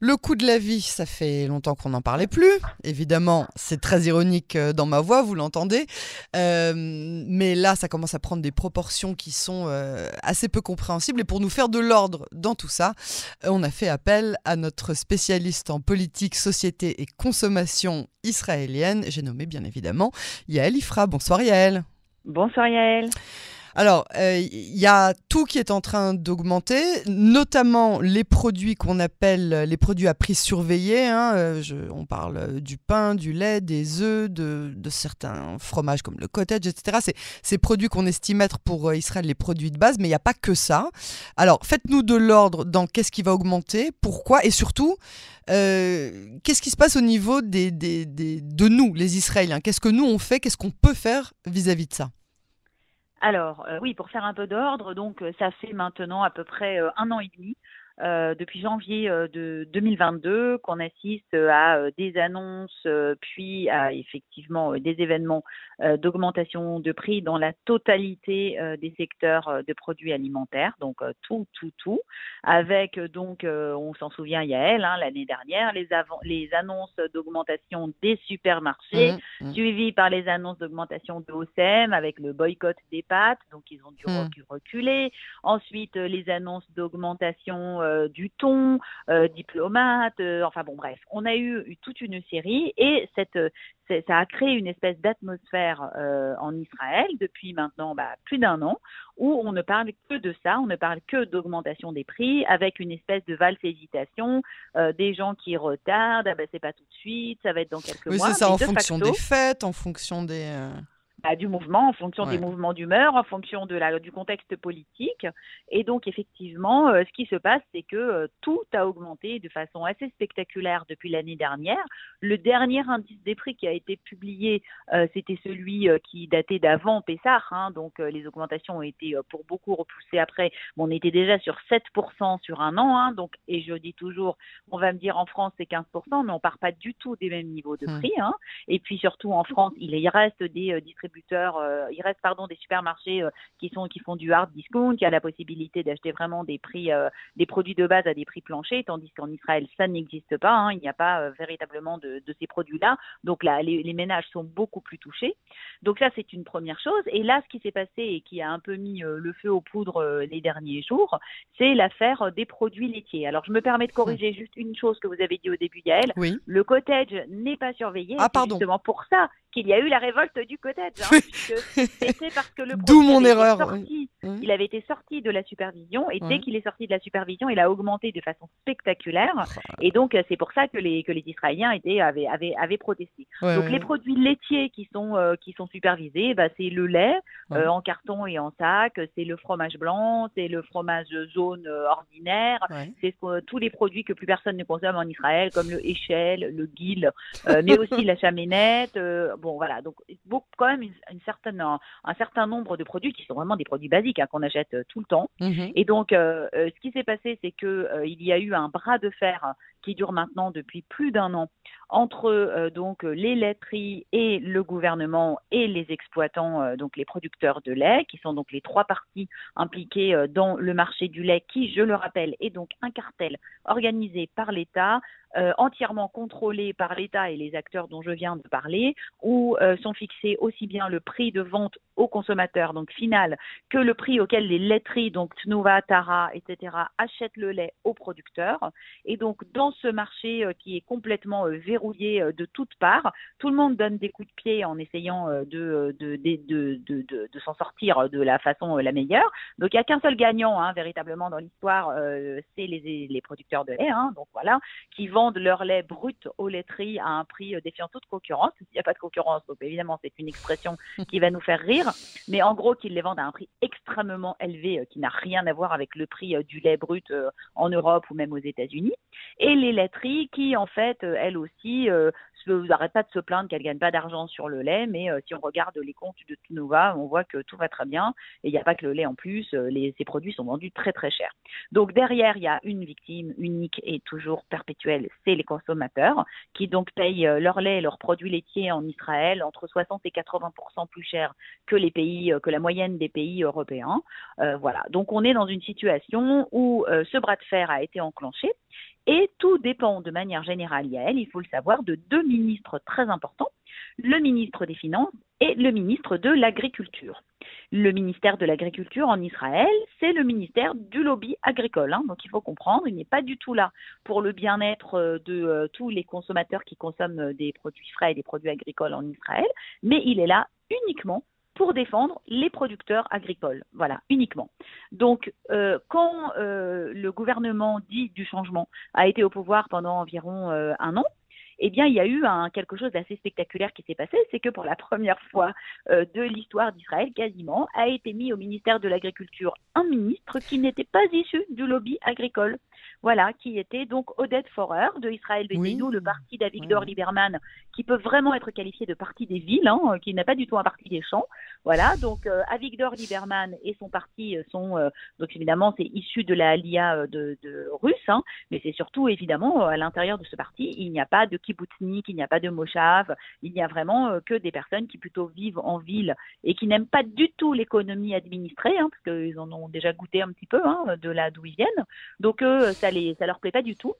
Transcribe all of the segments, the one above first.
Le coût de la vie, ça fait longtemps qu'on n'en parlait plus. Évidemment, c'est très ironique euh, dans ma voix, vous l'entendez. Euh, mais là, ça commence à prendre des proportions qui sont euh, assez peu compréhensibles. Et pour nous faire de l'ordre dans tout ça, on a fait appel à notre spécialiste en politique, société et consommation israélienne. J'ai nommé bien évidemment Yael Ifra. Bonsoir Yael. Bonsoir Yael. Alors, il euh, y a tout qui est en train d'augmenter, notamment les produits qu'on appelle les produits à prix surveillé. Hein. Euh, on parle du pain, du lait, des œufs, de, certains fromages comme le cottage, etc. C'est ces produits qu'on estime être pour euh, Israël les produits de base, mais il n'y a pas que ça. Alors, faites-nous de l'ordre dans qu'est-ce qui va augmenter, pourquoi, et surtout, qu'est-ce qui se passe au niveau de nous, les Israéliens? Qu'est-ce que nous on fait? Qu'est-ce qu'on peut faire vis à -vis de ça? Alors, euh, oui, pour faire un peu d'ordre, donc euh, ça fait maintenant à peu près euh, un an et demi euh, depuis janvier euh, de 2022 qu'on assiste à euh, des annonces puis à effectivement des événements d'augmentation de prix dans la totalité des secteurs de produits alimentaires, donc tout, tout, tout, avec donc, on s'en souvient Yael, hein, l'année dernière, les, les annonces d'augmentation des supermarchés, mmh, mmh. suivies par les annonces d'augmentation de OCM avec le boycott des pâtes, donc ils ont dû mmh. reculer. Ensuite, les annonces d'augmentation euh, du ton, euh, diplomate, euh, enfin bon bref, on a eu, toute une série et cette, ça a créé une espèce d'atmosphère en Israël depuis maintenant bah, plus d'un an où on ne parle que de ça, on ne parle que d'augmentation des prix avec une espèce de valse hésitation, des gens qui retardent, ah ben c'est pas tout de suite, ça va être dans quelques mois. Oui, c'est ça, en fonction des fêtes, en fonction des bah, du mouvement, en fonction des mouvements d'humeur, en fonction de la, du contexte politique. Et donc, effectivement, euh, ce qui se passe, c'est que euh, tout a augmenté de façon assez spectaculaire depuis l'année dernière. Le dernier indice des prix qui a été publié, euh, c'était celui qui datait d'avant Pessar. Hein, donc, les augmentations ont été pour beaucoup repoussées après. on était déjà sur 7% sur un an. Hein, donc, et je dis toujours, on va me dire en France, c'est 15%, mais on part pas du tout des mêmes niveaux de mmh. prix. Hein. Et puis, surtout en France, il y reste des distributeurs euh, il reste pardon des supermarchés euh, qui sont qui font du hard discount, qui a la possibilité d'acheter vraiment des prix euh, des produits de base à des prix planchers, tandis qu'en Israël ça n'existe pas. Hein. il n'y a pas véritablement de, ces produits-là. Donc là, les, ménages sont beaucoup plus touchés. Donc ça, c'est une première chose. Et là, ce qui s'est passé et qui a un peu mis le feu aux poudres les derniers jours, c'est l'affaire des produits laitiers. Alors, je me permets de corriger juste une chose que vous avez dit au début, Yael. Oui. Le cottage n'est pas surveillé. Ah, pardon. justement pour ça qu'il y a eu la révolte du cottage. Hein, c'était parce que le D'où mon erreur. Mmh. Il avait été sorti de la supervision et dès qu'il est sorti de la supervision, il a augmenté de façon spectaculaire. Oh et donc, c'est pour ça que les, que les Israéliens étaient, avaient, avaient, avaient protesté. donc, les produits laitiers qui sont, euh, qui sont supervisés, bah, c'est le lait euh, en carton et en sac, c'est le fromage blanc, c'est le fromage jaune euh, ordinaire, c'est tous les produits que plus personne ne consomme en Israël, comme le échelle, le guil, mais aussi la chaménette. Bon, voilà. Donc, beaucoup, quand même une, certaine, un, certain nombre de produits qui sont vraiment des produits basiques hein, qu'on achète euh, tout le temps. Mhm. Et donc, euh, euh, ce qui s'est passé, c'est que il y a eu un bras de fer qui dure maintenant depuis plus d'un an entre donc les laiteries et le gouvernement et les exploitants, donc les producteurs de lait, qui sont donc les trois parties impliquées dans le marché du lait, qui, je le rappelle, est donc un cartel organisé par l'État euh, entièrement contrôlés par l'État et les acteurs dont je viens de parler, où euh, sont fixés aussi bien le prix de vente au consommateur, donc final, que le prix auquel les laiteries, donc Tnuva, Tara, etc., achètent le lait aux producteurs. Et donc, dans ce marché euh, qui est complètement verrouillé de toutes parts, tout le monde donne des coups de pied en essayant de, s'en sortir de la façon la meilleure. Donc, il n'y a qu'un seul gagnant, hein, véritablement, dans l'histoire, c'est les, producteurs de lait, hein, donc voilà, qui vendent leur lait brut aux laiteries à un prix euh, défiant toute concurrence. Il n'y a pas de concurrence, donc évidemment c'est une expression qui va nous faire rire, mais en gros qu'ils les vendent à un prix extrêmement élevé euh, qui n'a rien à voir avec le prix euh, du lait brut en Europe ou même aux États-Unis. Et les laiteries qui en fait elles aussi n'arrêtent pas de se plaindre qu'elles gagnent pas d'argent sur le lait, mais si on regarde les comptes de Tunova, on voit que tout va très bien et il n'y a pas que le lait en plus, les, ces produits sont vendus très très cher. Donc derrière, il y a une victime unique et toujours perpétuelle, c'est les consommateurs qui donc payent euh, leur lait et leurs produits laitiers en Israël entre 60 et 80% plus cher que les pays, euh, que la moyenne des pays européens. Euh, voilà. Donc on est dans une situation où ce bras de fer a été enclenché Et tout dépend de manière générale, il faut le savoir, de deux ministres très importants, le ministre des Finances et le ministre de l'Agriculture. Le ministère de l'Agriculture en Israël, c'est le ministère du lobby agricole. Hein. donc il faut comprendre, il n'est pas du tout là pour le bien-être euh, de euh, tous les consommateurs qui consomment euh, des produits frais et des produits agricoles en Israël, mais il est là uniquement pour défendre les producteurs agricoles. Voilà, uniquement. Donc, quand le gouvernement dit du changement a été au pouvoir pendant environ un an, eh bien, il y a eu quelque chose d'assez spectaculaire qui s'est passé, c'est que pour la première fois euh, de l'histoire d'Israël, quasiment, a été mis au ministère de l'Agriculture un ministre qui n'était pas issu du lobby agricole. Voilà, qui était donc Odette Forer de Israël Bézinou, le parti d'Avigdor Lieberman, qui peut vraiment être qualifié de parti des villes, hein, qui n'a pas du tout un parti des champs. Voilà, donc euh, Avigdor Lieberman et son parti sont, euh, donc évidemment, c'est issu de la LIA de, de russe, hein, mais c'est surtout évidemment à l'intérieur de ce parti, il n'y a pas de kibbutznik, il n'y a pas de moshav, il n'y a vraiment euh, que des personnes qui plutôt vivent en ville et qui n'aiment pas du tout l'économie administrée, hein, parce qu'ils en ont déjà goûté un petit peu de là d'où ils viennent. Donc eux, ça les, ça leur plaît pas du tout.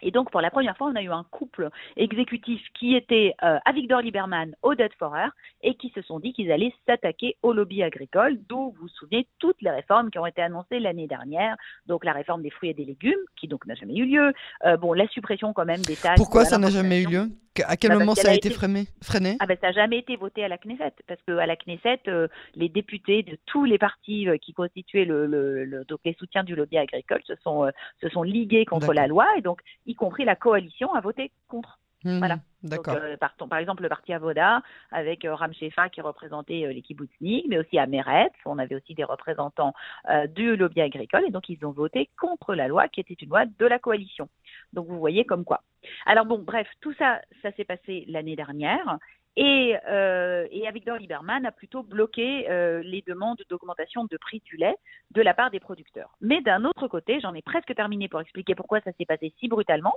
Et donc, pour la première fois, on a eu un couple exécutif qui était euh, Avigdor Lieberman, Odette Forer, et qui se sont dit qu'ils allaient s'attaquer au lobby agricole, d'où vous vous souvenez toutes les réformes qui ont été annoncées l'année dernière. Donc, la réforme des fruits et des légumes, qui donc n'a jamais eu lieu. Euh, bon, la suppression quand même des taxes. Pourquoi ça n'a jamais eu lieu? À quel bah, moment ça a, été, freiné, freiné? Ah ben, Ça n'a jamais été voté à la Knesset, parce qu'à la Knesset, euh, les députés de tous les partis euh, qui constituaient le, donc les soutiens du lobby agricole se sont, euh, se sont ligués contre la loi, et donc y compris la coalition a voté contre. Mmh, voilà. D'accord. par, par, exemple, le parti Avoda, avec Ram Shefa qui représentait l'équipe Boutznik, mais aussi à Meretz, on avait aussi des représentants du lobby agricole, et donc ils ont voté contre la loi qui était une loi de la coalition. Donc vous voyez comme quoi. Alors bon, bref, tout ça, ça s'est passé l'année dernière. Et, euh, et Avigdor Lieberman a plutôt bloqué euh, les demandes d'augmentation de prix du lait de la part des producteurs. Mais d'un autre côté, j'en ai presque terminé pour expliquer pourquoi ça s'est passé si brutalement,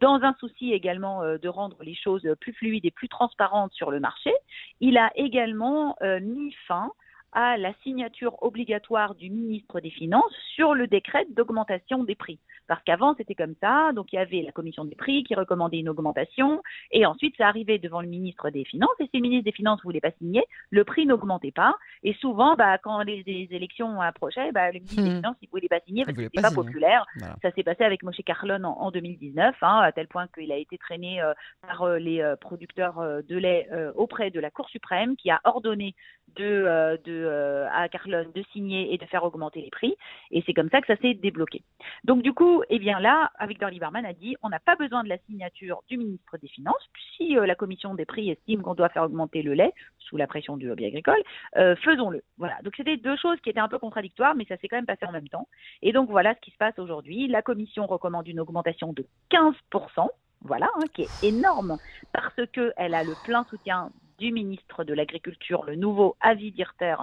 dans un souci également euh, de rendre les choses plus fluides et plus transparentes sur le marché, il a également euh, mis fin à la signature obligatoire du ministre des Finances sur le décret d'augmentation des prix. Parce qu'avant, c'était comme ça, donc il y avait la commission des prix qui recommandait une augmentation, et ensuite ça arrivait devant le ministre des Finances, et si le ministre des Finances ne voulait pas signer, le prix n'augmentait pas, et souvent, bah, quand les, élections approchaient, bah, le ministre des hmm. Finances ne voulait pas signer parce que c'était pas, pas populaire. Ça s'est passé avec Moshe Carlon en, 2019, hein, à tel point qu'il a été traîné euh, par euh, les euh, producteurs de lait auprès de la Cour suprême, qui a ordonné de, de euh, à Carlon de signer et de faire augmenter les prix. Et c'est comme ça que ça s'est débloqué. Donc du coup, eh bien là, Victor Lieberman a dit on n'a pas besoin de la signature du ministre des Finances. Si euh, la commission des prix estime qu'on doit faire augmenter le lait sous la pression du lobby agricole, euh, faisons-le. Voilà. Donc c'était deux choses qui étaient un peu contradictoires, mais ça s'est quand même passé en même temps. Et donc voilà ce qui se passe aujourd'hui. La commission recommande une augmentation de 15%. Voilà, hein, qui est énorme parce qu'elle a le plein soutien du ministre de l'Agriculture, le nouveau Avi Dirter,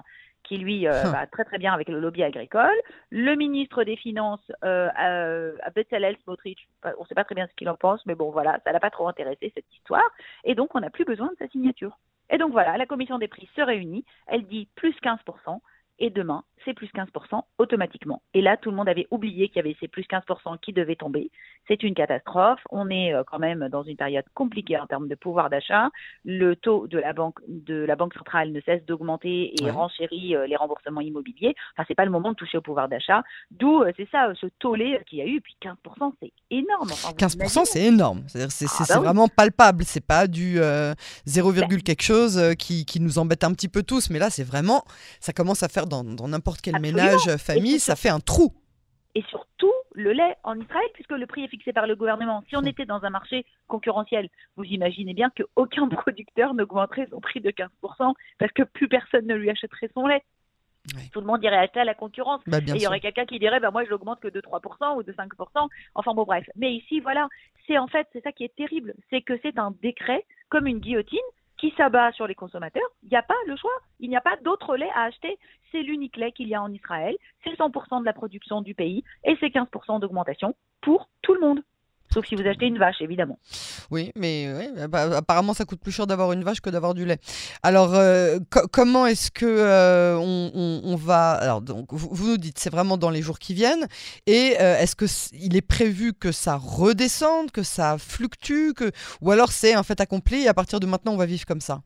qui lui euh, va très très bien avec le lobby agricole. Le ministre des Finances, euh, euh, Smotrich, on ne sait pas très bien ce qu'il en pense, mais bon voilà, ça l'a pas trop intéressé cette histoire. Et donc on n'a plus besoin de sa signature. Et donc voilà, la commission des prix se réunit, elle dit plus 15%, et demain, c'est plus 15% automatiquement. Et là, tout le monde avait oublié qu'il y avait ces plus 15% qui devaient tomber. C'est une catastrophe. On est euh, quand même dans une période compliquée en termes de pouvoir d'achat. Le taux de la banque, de la banque centrale ne cesse d'augmenter et renchérit euh, les remboursements immobiliers. Enfin, c'est pas le moment de toucher au pouvoir d'achat. D'où, euh, c'est ça, ce tollé qu'il y a eu. Puis 15%, c'est énorme. 15%, c'est énorme. C'est, ah, bah vraiment palpable. C'est pas du 0, ben quelque chose qui, qui nous embête un petit peu tous. Mais là, c'est vraiment, ça commence à faire dans n'importe quel ménage, famille, ça fait un trou. Et surtout le lait en Israël, puisque le prix est fixé par le gouvernement. Si on était dans un marché concurrentiel, vous imaginez bien qu'aucun producteur n'augmenterait son prix de 15% parce que plus personne ne lui achèterait son lait. Tout le monde irait acheter à la concurrence. Bah, et il y aurait quelqu'un qui dirait bah, Moi, je l'augmente que de 3% ou de 5%. Enfin, bon, bref. Mais ici, voilà, c'est en fait, c'est ça qui est terrible. C'est que c'est un décret, comme une guillotine, qui s'abat sur les consommateurs, il n'y a pas le choix. Il n'y a pas d'autre lait à acheter. C'est l'unique lait qu'il y a en Israël. C'est 100% de la production du pays et c'est 15% d'augmentation pour tout le monde. Sauf si vous achetez une vache, évidemment. Oui, mais bah, apparemment ça coûte plus cher d'avoir une vache que d'avoir du lait. Alors comment est-ce que on, va Alors donc vous, nous dites c'est vraiment dans les jours qui viennent et est-ce que il est prévu que ça redescende, que ça fluctue, que ou alors c'est un fait accompli et à partir de maintenant on va vivre comme ça?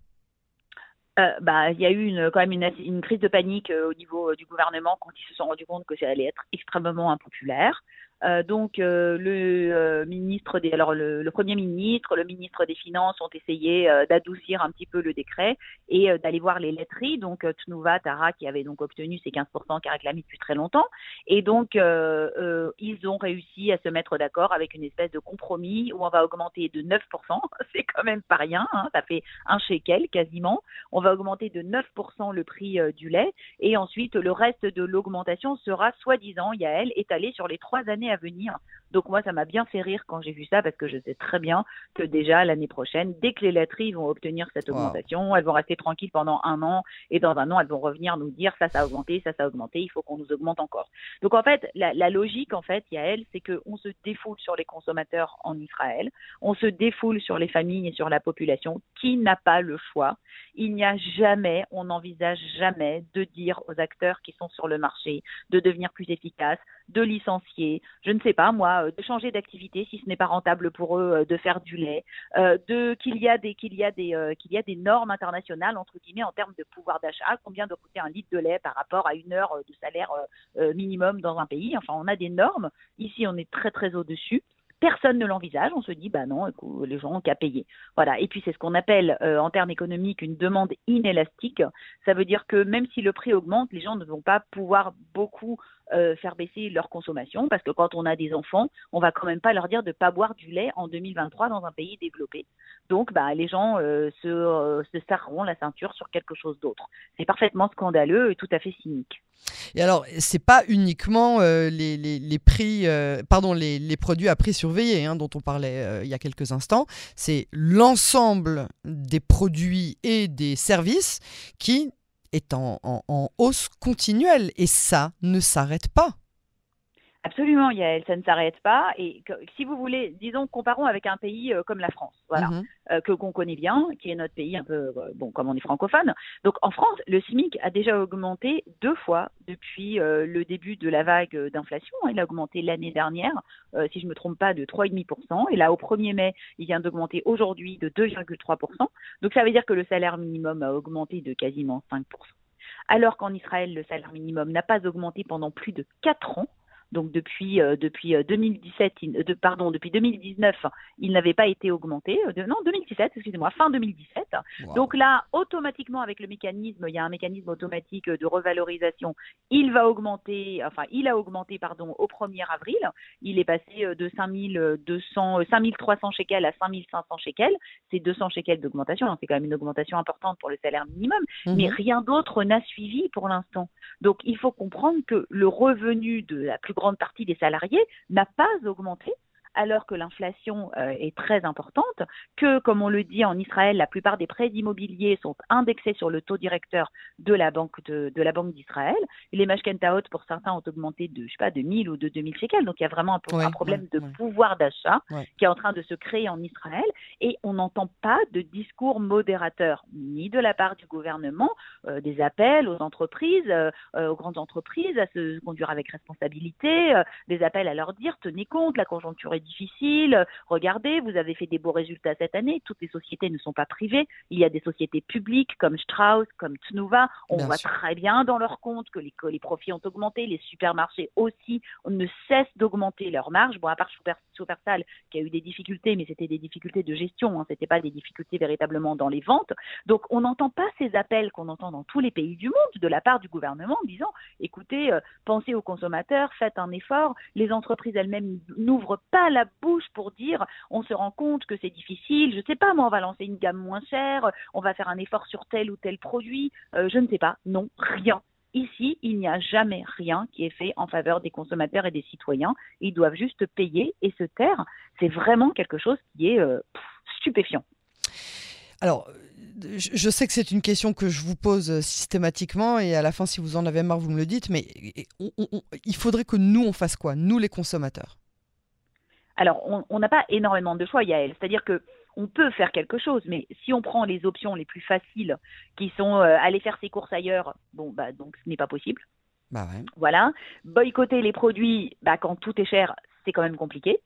Euh, bah, il y a eu une, quand même une, une crise de panique euh, au niveau euh, du gouvernement quand ils se sont rendus compte que ça allait être extrêmement impopulaire. Euh, donc euh, le euh, ministre des, alors le, premier ministre, le ministre des Finances ont essayé d'adoucir un petit peu le décret et d'aller voir les laiteries. Donc Tnuva, Tara, qui avait donc obtenu ces 15% qu'a réclamé depuis très longtemps, et donc ils ont réussi à se mettre d'accord avec une espèce de compromis où on va augmenter de 9%. C'est quand même pas rien, hein, ça fait un shekel quasiment. On va augmenter de 9% le prix du lait et ensuite le reste de l'augmentation sera soi-disant, Yael, étalé sur les trois années à venir. Donc moi, ça m'a bien fait rire quand j'ai vu ça parce que je sais très bien que déjà l'année prochaine, dès que les laiteries vont obtenir cette augmentation, elles vont rester tranquilles pendant un an et dans un an, elles vont revenir nous dire ça, ça a augmenté, ça, ça a augmenté, il faut qu'on nous augmente encore. Donc en fait, la, la logique, en fait, il y a elle, c'est qu'on se défoule sur les consommateurs en Israël, on se défoule sur les familles et sur la population qui n'a pas le choix. Il n'y a jamais, on n'envisage jamais de dire aux acteurs qui sont sur le marché de devenir plus efficaces, de licencier, je ne sais pas moi, euh, de changer d'activité si ce n'est pas rentable pour eux euh, de faire du lait, euh, de qu'il y a des qu'il y a des qu'il y a des normes internationales entre guillemets en termes de pouvoir d'achat, combien doit coûter un litre de lait par rapport à une heure de salaire minimum dans un pays. Enfin, on a des normes. Ici, on est très très au-dessus personne ne l'envisage. On se dit, bah non, les gens ont qu'à payer. Voilà. Et puis c'est ce qu'on appelle en termes économiques une demande inélastique. Ça veut dire que même si le prix augmente, les gens ne vont pas pouvoir beaucoup euh, faire baisser leur consommation parce que quand on a des enfants, on va quand même pas leur dire de pas boire du lait en 2023 dans un pays développé. Donc, bah, les gens euh, se, euh, se serreront la ceinture sur quelque chose d'autre. C'est parfaitement scandaleux et tout à fait cynique. Et alors, c'est pas uniquement les, les, les, prix, pardon, les, les, produits à prix surveillé hein, dont on parlait il y a quelques instants. C'est l'ensemble des produits et des services qui est en, hausse continuelle et ça ne s'arrête pas. Absolument, Yael, ça ne s'arrête pas. Et si vous voulez, disons, comparons avec un pays euh, comme la France, voilà, mhm. euh, que qu'on connaît bien, qui est notre pays un peu, euh, bon, comme on est francophone. Donc en France, le SMIC a déjà augmenté deux fois depuis le début de la vague d'inflation. Il a augmenté l'année dernière, si je ne me trompe pas, de 3,5%. Et là, au 1er mai, il vient d'augmenter aujourd'hui de 2,3%. Donc ça veut dire que le salaire minimum a augmenté de quasiment 5%. Alors qu'en Israël, le salaire minimum n'a pas augmenté pendant plus de 4 ans donc depuis euh, depuis 2017, euh, de, pardon, depuis 2019, il n'avait pas été augmenté. Euh, de, non, 2017, excusez-moi, fin 2017. Donc là, automatiquement avec le mécanisme, il y a un mécanisme automatique de revalorisation. Il va augmenter, enfin, il a augmenté, pardon, au 1er avril. Il est passé de 5200, 5300 shekels à 5500 shekels. C'est 200 shekels d'augmentation. Hein, c'est quand même une augmentation importante pour le salaire minimum. Mhm. Mais rien d'autre n'a suivi pour l'instant. Donc il faut comprendre que le revenu de la plus grande partie des salariés n'a pas augmenté alors que l'inflation euh, est très importante, que, comme on le dit en Israël, la plupart des prêts immobiliers sont indexés sur le taux directeur de la Banque de, la Banque d'Israël. Les mashkentaot, pour certains, ont augmenté de, je sais pas, de 1000 ou de 2000 shekels. Donc, il y a vraiment un, problème de pouvoir d'achat qui est en train de se créer en Israël. Et on n'entend pas de discours modérateur, ni de la part du gouvernement, euh, des appels aux entreprises, euh, aux grandes entreprises à se conduire avec responsabilité, des appels à leur dire, tenez compte, la conjoncture difficile. Regardez, vous avez fait des beaux résultats cette année. Toutes les sociétés ne sont pas privées. Il y a des sociétés publiques comme Strauss, comme Tnuva. On voit très bien dans leurs comptes que les, profits ont augmenté. Les supermarchés aussi ne cessent d'augmenter leurs marges. Bon, à part Supersal qui a eu des difficultés, mais c'était des difficultés de gestion. Hein. C'était pas des difficultés véritablement dans les ventes. Donc, on n'entend pas ces appels qu'on entend dans tous les pays du monde de la part du gouvernement en disant, écoutez, euh, pensez aux consommateurs, faites un effort. Les entreprises elles-mêmes n'ouvrent pas la bouche pour dire on se rend compte que c'est difficile, je sais pas, moi on va lancer une gamme moins chère, on va faire un effort sur tel ou tel produit, euh, je ne sais pas, non, rien. Ici, il n'y a jamais rien qui est fait en faveur des consommateurs et des citoyens. Ils doivent juste payer et se taire. C'est vraiment quelque chose qui est euh, stupéfiant. Alors, je sais que c'est une question que je vous pose systématiquement et à la fin, si vous en avez marre, vous me le dites, mais il faudrait que nous, on fasse quoi? Nous, les consommateurs? Alors, on n'a pas énormément de choix, Yael. C'est-à-dire que on peut faire quelque chose, mais si on prend les options les plus faciles, qui sont euh, aller faire ses courses ailleurs, bon, bah, donc ce n'est pas possible. Bah ouais. Voilà. Boycotter les produits, bah, quand tout est cher, c'est quand même compliqué.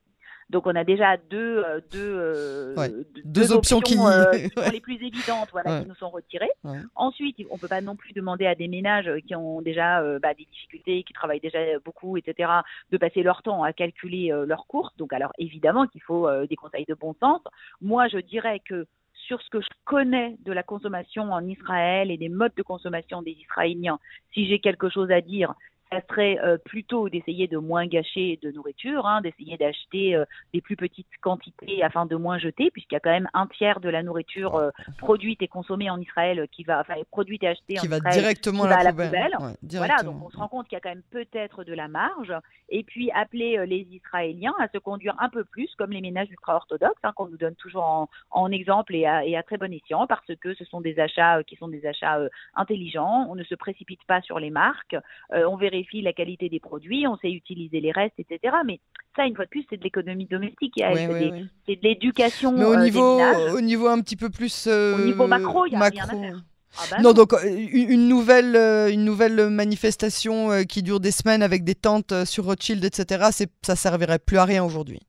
Donc on a déjà deux, euh, deux, euh, deux, options, qui... Euh, sont les plus évidentes voilà, qui nous sont retirées. Ensuite, on ne peut pas non plus demander à des ménages qui ont déjà bah, des difficultés, qui travaillent déjà beaucoup, etc., de passer leur temps à calculer leurs courses. Donc alors évidemment qu'il faut des conseils de bon sens. Moi, je dirais que sur ce que je connais de la consommation en Israël et des modes de consommation des Israéliens, si j'ai quelque chose à dire, ça serait euh, plutôt d'essayer de moins gâcher de nourriture, hein, d'essayer d'acheter euh, des plus petites quantités afin de moins jeter, puisqu'il y a quand même un tiers de la nourriture euh, produite et consommée en Israël qui va, enfin, produite et achetée qui en va Israël, directement qui à la poubelle. voilà, donc on se rend compte qu'il y a quand même peut-être de la marge, et puis appeler les Israéliens à se conduire un peu plus comme les ménages ultra-orthodoxes, hein, qu'on nous donne toujours en, en exemple et à, et à, très bon escient, parce que ce sont des achats qui sont des achats intelligents, on ne se précipite pas sur les marques, on vérifie la qualité des produits, on sait utiliser les restes, etc. Mais ça, une fois de plus, c'est de l'économie domestique. c'est de l'éducation. Mais au euh, niveau, au niveau un petit peu plus. Euh, au niveau macro, il n'y a rien à faire. Ah bah non, donc euh, une nouvelle, une nouvelle manifestation qui dure des semaines avec des tentes sur Rothschild, etc., ça servirait plus à rien aujourd'hui.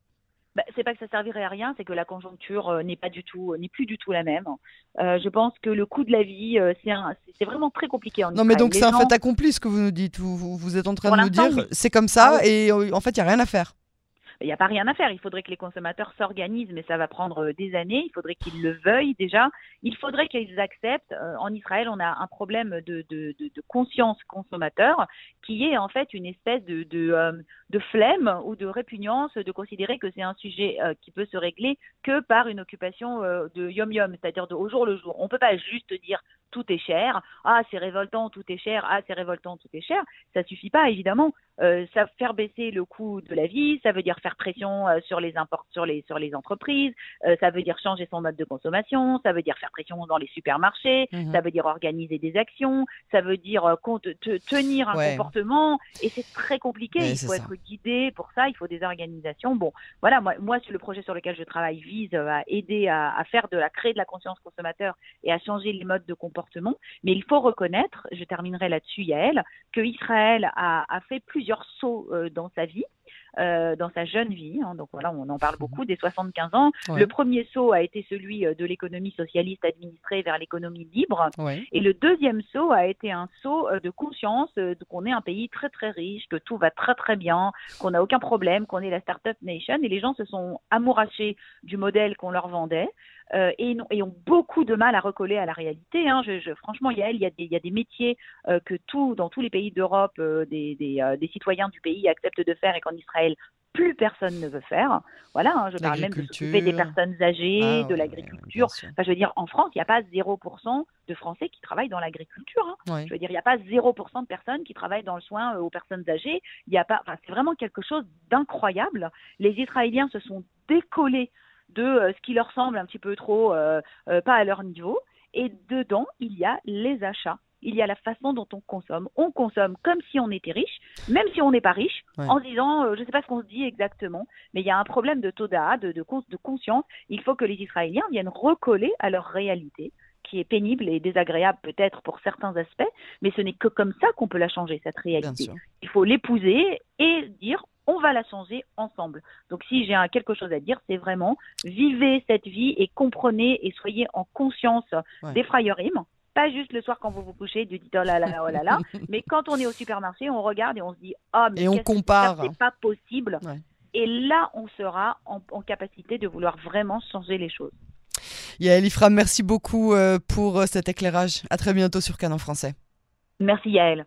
Bah, c'est pas que ça servirait à rien, c'est que la conjoncture euh, n'est pas du tout, n'est plus du tout la même. Euh, je pense que le coût de la vie, euh, c'est vraiment très compliqué en Non, mais donc c'est un fait accompli ce que vous nous dites. Vous, vous êtes en train de nous dire, c'est comme ça, ah et en fait, il n'y a rien à faire il n'y a pas rien à faire. Il faudrait que les consommateurs s'organisent, mais ça va prendre euh, des années. Il faudrait qu'ils le veuillent déjà. Il faudrait qu'ils acceptent. Euh, en Israël, on a un problème de, conscience consommateur qui est en fait une espèce de, de, euh, flemme ou de répugnance de considérer que c'est un sujet qui peut se régler que par une occupation de yom-yom, c'est-à-dire au jour le jour. On ne peut pas juste dire tout est cher, ah c'est révoltant, tout est cher, ah c'est révoltant, tout est cher. Ça suffit pas évidemment. Euh, ça faire baisser le coût de la vie, ça veut dire faire pression euh, sur les sur les sur les entreprises, euh, ça veut dire changer son mode de consommation, ça veut dire faire pression dans les supermarchés, mhm. ça veut dire organiser des actions, ça veut dire tenir un comportement et c'est très compliqué. il faut être guidé pour ça, il faut des organisations. Bon, voilà, moi, moi le projet sur lequel je travaille vise à aider à, à faire de la créer de la conscience consommateur et à changer les modes de comportement. Mais il faut reconnaître, je terminerai là-dessus, Yael, que Israël a, a fait plusieurs plusieurs sauts euh, dans sa vie. Euh, dans sa jeune vie. Hein. donc voilà, on en parle beaucoup, des 75 ans. Le premier saut a été celui euh, de l'économie socialiste administrée vers l'économie libre. Et le deuxième saut a été un saut de conscience qu'on est un pays très très riche, que tout va très très bien, qu'on n'a aucun problème, qu'on est la startup nation. Et les gens se sont amourachés du modèle qu'on leur vendait. Euh, et, et, ont beaucoup de mal à recoller à la réalité. Hein. Je, je, franchement, il y, a, il, y a des, il y a des métiers euh, que tout, dans tous les pays d'Europe, euh, des, des, des, citoyens du pays acceptent de faire et qu'en Israël, plus personne ne veut faire. Voilà, hein, je parle même de s'occuper des personnes âgées, ah de l'agriculture. enfin, je veux dire, en France, il n'y a pas 0% de Français qui travaillent dans l'agriculture. Hein. Je veux dire, il n'y a pas 0% de personnes qui travaillent dans le soin aux personnes âgées. Il n'y a pas, enfin, c'est vraiment quelque chose d'incroyable. Les Israéliens se sont décollés de euh, ce qui leur semble un petit peu trop euh, euh, pas à leur niveau. Et dedans, il y a les achats il y a la façon dont on consomme. On consomme comme si on était riche, même si on n'est pas riche, en disant, je ne sais pas ce qu'on se dit exactement, mais il y a un problème de toda, de, de, de, conscience. Il faut que les Israéliens viennent recoller à leur réalité, qui est pénible et désagréable peut-être pour certains aspects, mais ce n'est que comme ça qu'on peut la changer, cette réalité. Il faut l'épouser et dire, on va la changer ensemble. Donc si j'ai quelque chose à dire, c'est vraiment vivez cette vie et comprenez et soyez en conscience des frayerim. Pas juste le soir quand vous vous couchez, du dites oh là là oh là là, mais quand on est au supermarché, on regarde et on se dit oh mais et on compare, c'est pas possible. Et là, on sera en, capacité de vouloir vraiment changer les choses. Yael Ifram, merci beaucoup euh, pour euh, cet éclairage. À très bientôt sur Canon Français. Merci Yael.